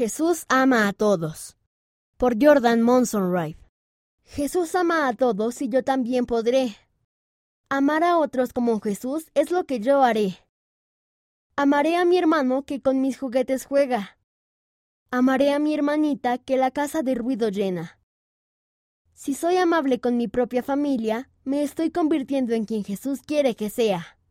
Jesús ama a todos. Por Jordan Monson Wright. Jesús ama a todos y yo también podré. Amar a otros como Jesús es lo que yo haré. Amaré a mi hermano que con mis juguetes juega. Amaré a mi hermanita que la casa de ruido llena. Si soy amable con mi propia familia, me estoy convirtiendo en quien Jesús quiere que sea.